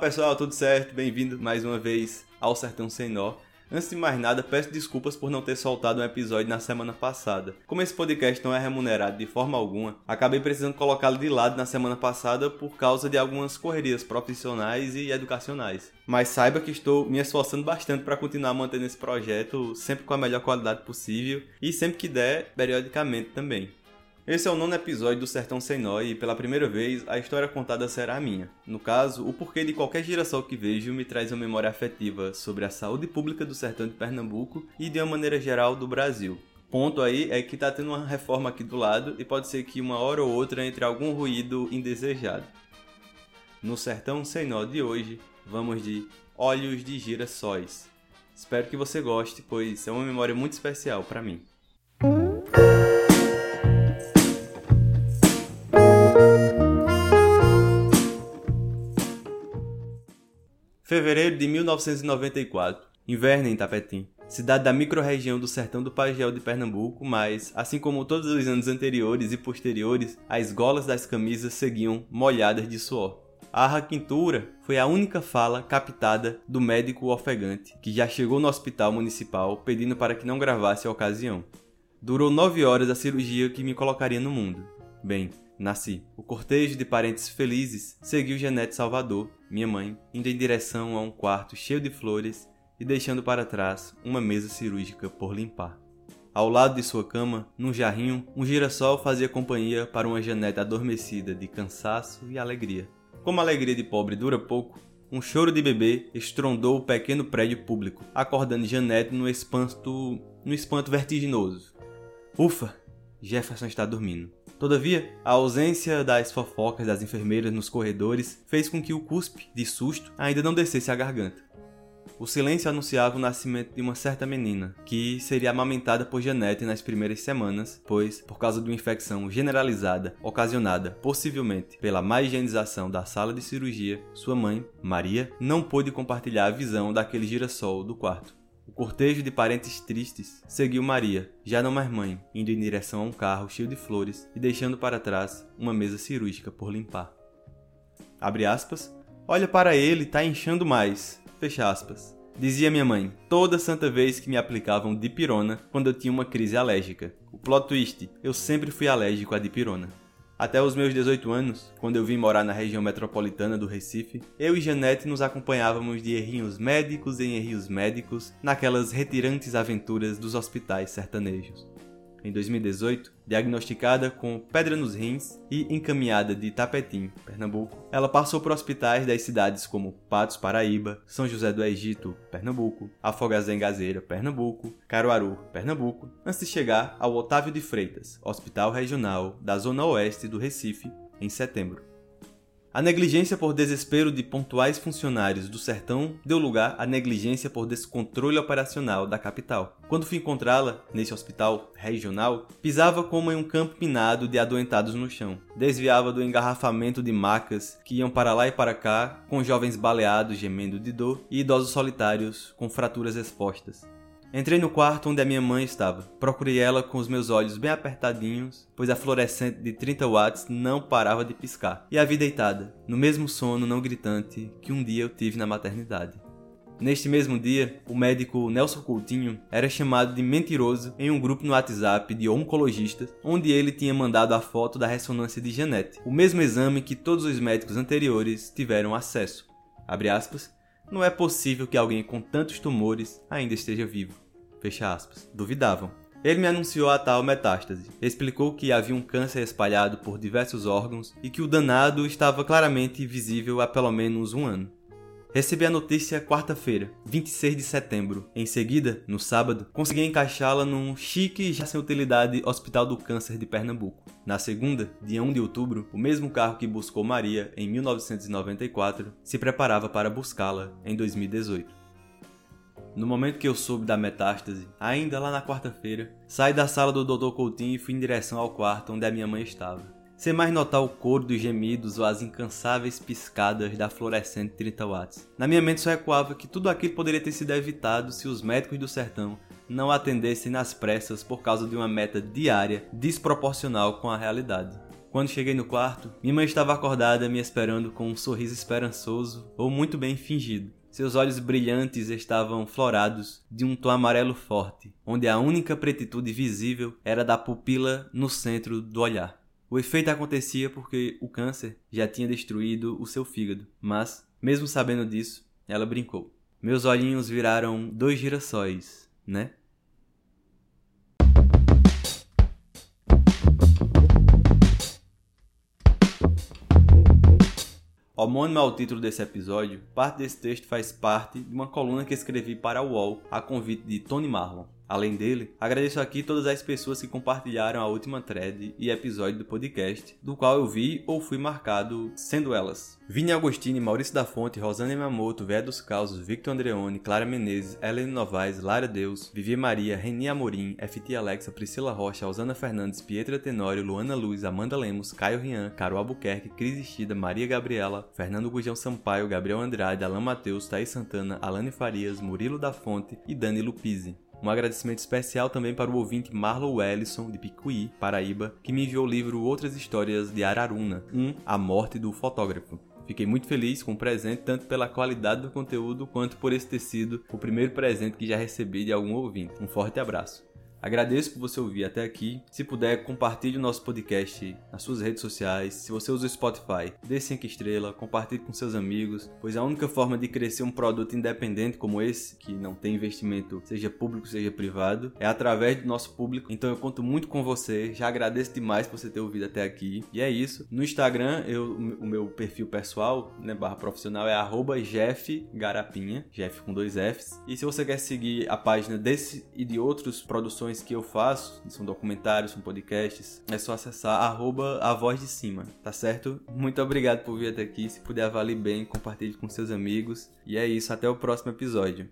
pessoal, tudo certo? Bem-vindo mais uma vez ao Sertão Sem Nó. Antes de mais nada, peço desculpas por não ter soltado um episódio na semana passada. Como esse podcast não é remunerado de forma alguma, acabei precisando colocá-lo de lado na semana passada por causa de algumas correrias profissionais e educacionais. Mas saiba que estou me esforçando bastante para continuar mantendo esse projeto sempre com a melhor qualidade possível e sempre que der, periodicamente também. Esse é o nono episódio do Sertão Sem Nó e, pela primeira vez, a história contada será a minha. No caso, o porquê de qualquer girassol que vejo me traz uma memória afetiva sobre a saúde pública do sertão de Pernambuco e, de uma maneira geral, do Brasil. Ponto aí é que tá tendo uma reforma aqui do lado e pode ser que uma hora ou outra entre algum ruído indesejado. No Sertão Sem Nó de hoje, vamos de Olhos de Girassóis. Espero que você goste, pois é uma memória muito especial para mim. Fevereiro de 1994. Inverno em Tapetim. Cidade da microrregião do sertão do Pagel de Pernambuco, mas, assim como todos os anos anteriores e posteriores, as golas das camisas seguiam molhadas de suor. A raquintura foi a única fala captada do médico ofegante, que já chegou no hospital municipal pedindo para que não gravasse a ocasião. Durou nove horas a cirurgia que me colocaria no mundo. Bem, nasci. O cortejo de parentes felizes seguiu Janete Salvador, minha mãe, indo em direção a um quarto cheio de flores e deixando para trás uma mesa cirúrgica por limpar. Ao lado de sua cama, num jarrinho, um girassol fazia companhia para uma Janete adormecida de cansaço e alegria. Como a alegria de pobre dura pouco, um choro de bebê estrondou o pequeno prédio público, acordando Janete no espanto, no espanto vertiginoso. Ufa, Jefferson está dormindo. Todavia, a ausência das fofocas das enfermeiras nos corredores fez com que o cuspe, de susto, ainda não descesse à garganta. O silêncio anunciava o nascimento de uma certa menina, que seria amamentada por Janete nas primeiras semanas, pois, por causa de uma infecção generalizada ocasionada possivelmente pela má higienização da sala de cirurgia, sua mãe, Maria, não pôde compartilhar a visão daquele girassol do quarto. Cortejo de parentes tristes seguiu Maria, já não mais mãe, indo em direção a um carro cheio de flores e deixando para trás uma mesa cirúrgica por limpar. Abre aspas. Olha para ele, tá inchando mais. Fecha aspas. Dizia minha mãe, toda santa vez que me aplicavam dipirona quando eu tinha uma crise alérgica. O plot twist, eu sempre fui alérgico à dipirona. Até os meus 18 anos, quando eu vim morar na região metropolitana do Recife, eu e Janete nos acompanhávamos de errinhos médicos em errinhos médicos naquelas retirantes aventuras dos hospitais sertanejos em 2018, diagnosticada com pedra nos rins e encaminhada de Tapetim, Pernambuco. Ela passou por hospitais das cidades como Patos, Paraíba, São José do Egito, Pernambuco, Afogazé Gazeira, Pernambuco, Caruaru, Pernambuco, antes de chegar ao Otávio de Freitas, Hospital Regional da Zona Oeste do Recife, em setembro. A negligência por desespero de pontuais funcionários do sertão deu lugar à negligência por descontrole operacional da capital. Quando fui encontrá-la, nesse hospital regional, pisava como em um campo minado de adoentados no chão. Desviava do engarrafamento de macas que iam para lá e para cá, com jovens baleados gemendo de dor e idosos solitários com fraturas expostas. Entrei no quarto onde a minha mãe estava. Procurei ela com os meus olhos bem apertadinhos, pois a fluorescente de 30 watts não parava de piscar. E a vi deitada, no mesmo sono não gritante que um dia eu tive na maternidade. Neste mesmo dia, o médico Nelson Coutinho era chamado de mentiroso em um grupo no WhatsApp de oncologistas, onde ele tinha mandado a foto da ressonância de Janete, o mesmo exame que todos os médicos anteriores tiveram acesso. Aspas, não é possível que alguém com tantos tumores ainda esteja vivo. Fecha aspas. Duvidavam. Ele me anunciou a tal metástase. Explicou que havia um câncer espalhado por diversos órgãos e que o danado estava claramente visível há pelo menos um ano. Recebi a notícia quarta-feira, 26 de setembro. Em seguida, no sábado, consegui encaixá-la num chique já sem utilidade Hospital do Câncer de Pernambuco. Na segunda, dia 1 de outubro, o mesmo carro que buscou Maria em 1994 se preparava para buscá-la em 2018. No momento que eu soube da metástase, ainda lá na quarta-feira, saí da sala do Dr. Coutinho e fui em direção ao quarto onde a minha mãe estava sem mais notar o coro dos gemidos ou as incansáveis piscadas da fluorescente 30 watts. Na minha mente só ecoava que tudo aquilo poderia ter sido evitado se os médicos do sertão não atendessem nas pressas por causa de uma meta diária desproporcional com a realidade. Quando cheguei no quarto, minha mãe estava acordada me esperando com um sorriso esperançoso ou muito bem fingido. Seus olhos brilhantes estavam florados de um tom amarelo forte, onde a única pretitude visível era da pupila no centro do olhar. O efeito acontecia porque o câncer já tinha destruído o seu fígado, mas, mesmo sabendo disso, ela brincou. Meus olhinhos viraram dois girassóis, né? Homônimo ao título desse episódio, parte desse texto faz parte de uma coluna que escrevi para o UOL a convite de Tony Marlon, Além dele, agradeço aqui todas as pessoas que compartilharam a última thread e episódio do podcast, do qual eu vi ou fui marcado, sendo elas Vini Agostini, Maurício da Fonte, Rosana Yamamoto, Véia dos Causos, Victor Andreoni, Clara Menezes, Ellen Novaes, Lara Deus, Vivi Maria, Reni Amorim, FT Alexa, Priscila Rocha, Osana Fernandes, Pietra Tenório, Luana Luz, Amanda Lemos, Caio Rian, Caro Albuquerque, Cris Istida, Maria Gabriela, Fernando Gujão Sampaio, Gabriel Andrade, Alan Matheus, Thaís Santana, Alane Farias, Murilo da Fonte e Dani Lupizzi. Um agradecimento especial também para o ouvinte Marlon Wellison, de Picuí, Paraíba, que me enviou o livro Outras Histórias de Araruna, um A Morte do Fotógrafo. Fiquei muito feliz com o presente, tanto pela qualidade do conteúdo quanto por esse ter sido o primeiro presente que já recebi de algum ouvinte. Um forte abraço. Agradeço por você ouvir até aqui. Se puder, compartilhe o nosso podcast nas suas redes sociais. Se você usa o Spotify, dê 5 estrelas, compartilhe com seus amigos, pois a única forma de crescer um produto independente como esse, que não tem investimento, seja público, seja privado, é através do nosso público. Então eu conto muito com você. Já agradeço demais por você ter ouvido até aqui. E é isso. No Instagram, eu, o meu perfil pessoal, né, barra profissional é arroba Jeff Garapinha, Jeff com dois Fs. E se você quer seguir a página desse e de outros produções que eu faço, são documentários, são podcasts, é só acessar arroba a voz de cima, tá certo? Muito obrigado por vir até aqui. Se puder avalie bem, compartilhe com seus amigos. E é isso, até o próximo episódio.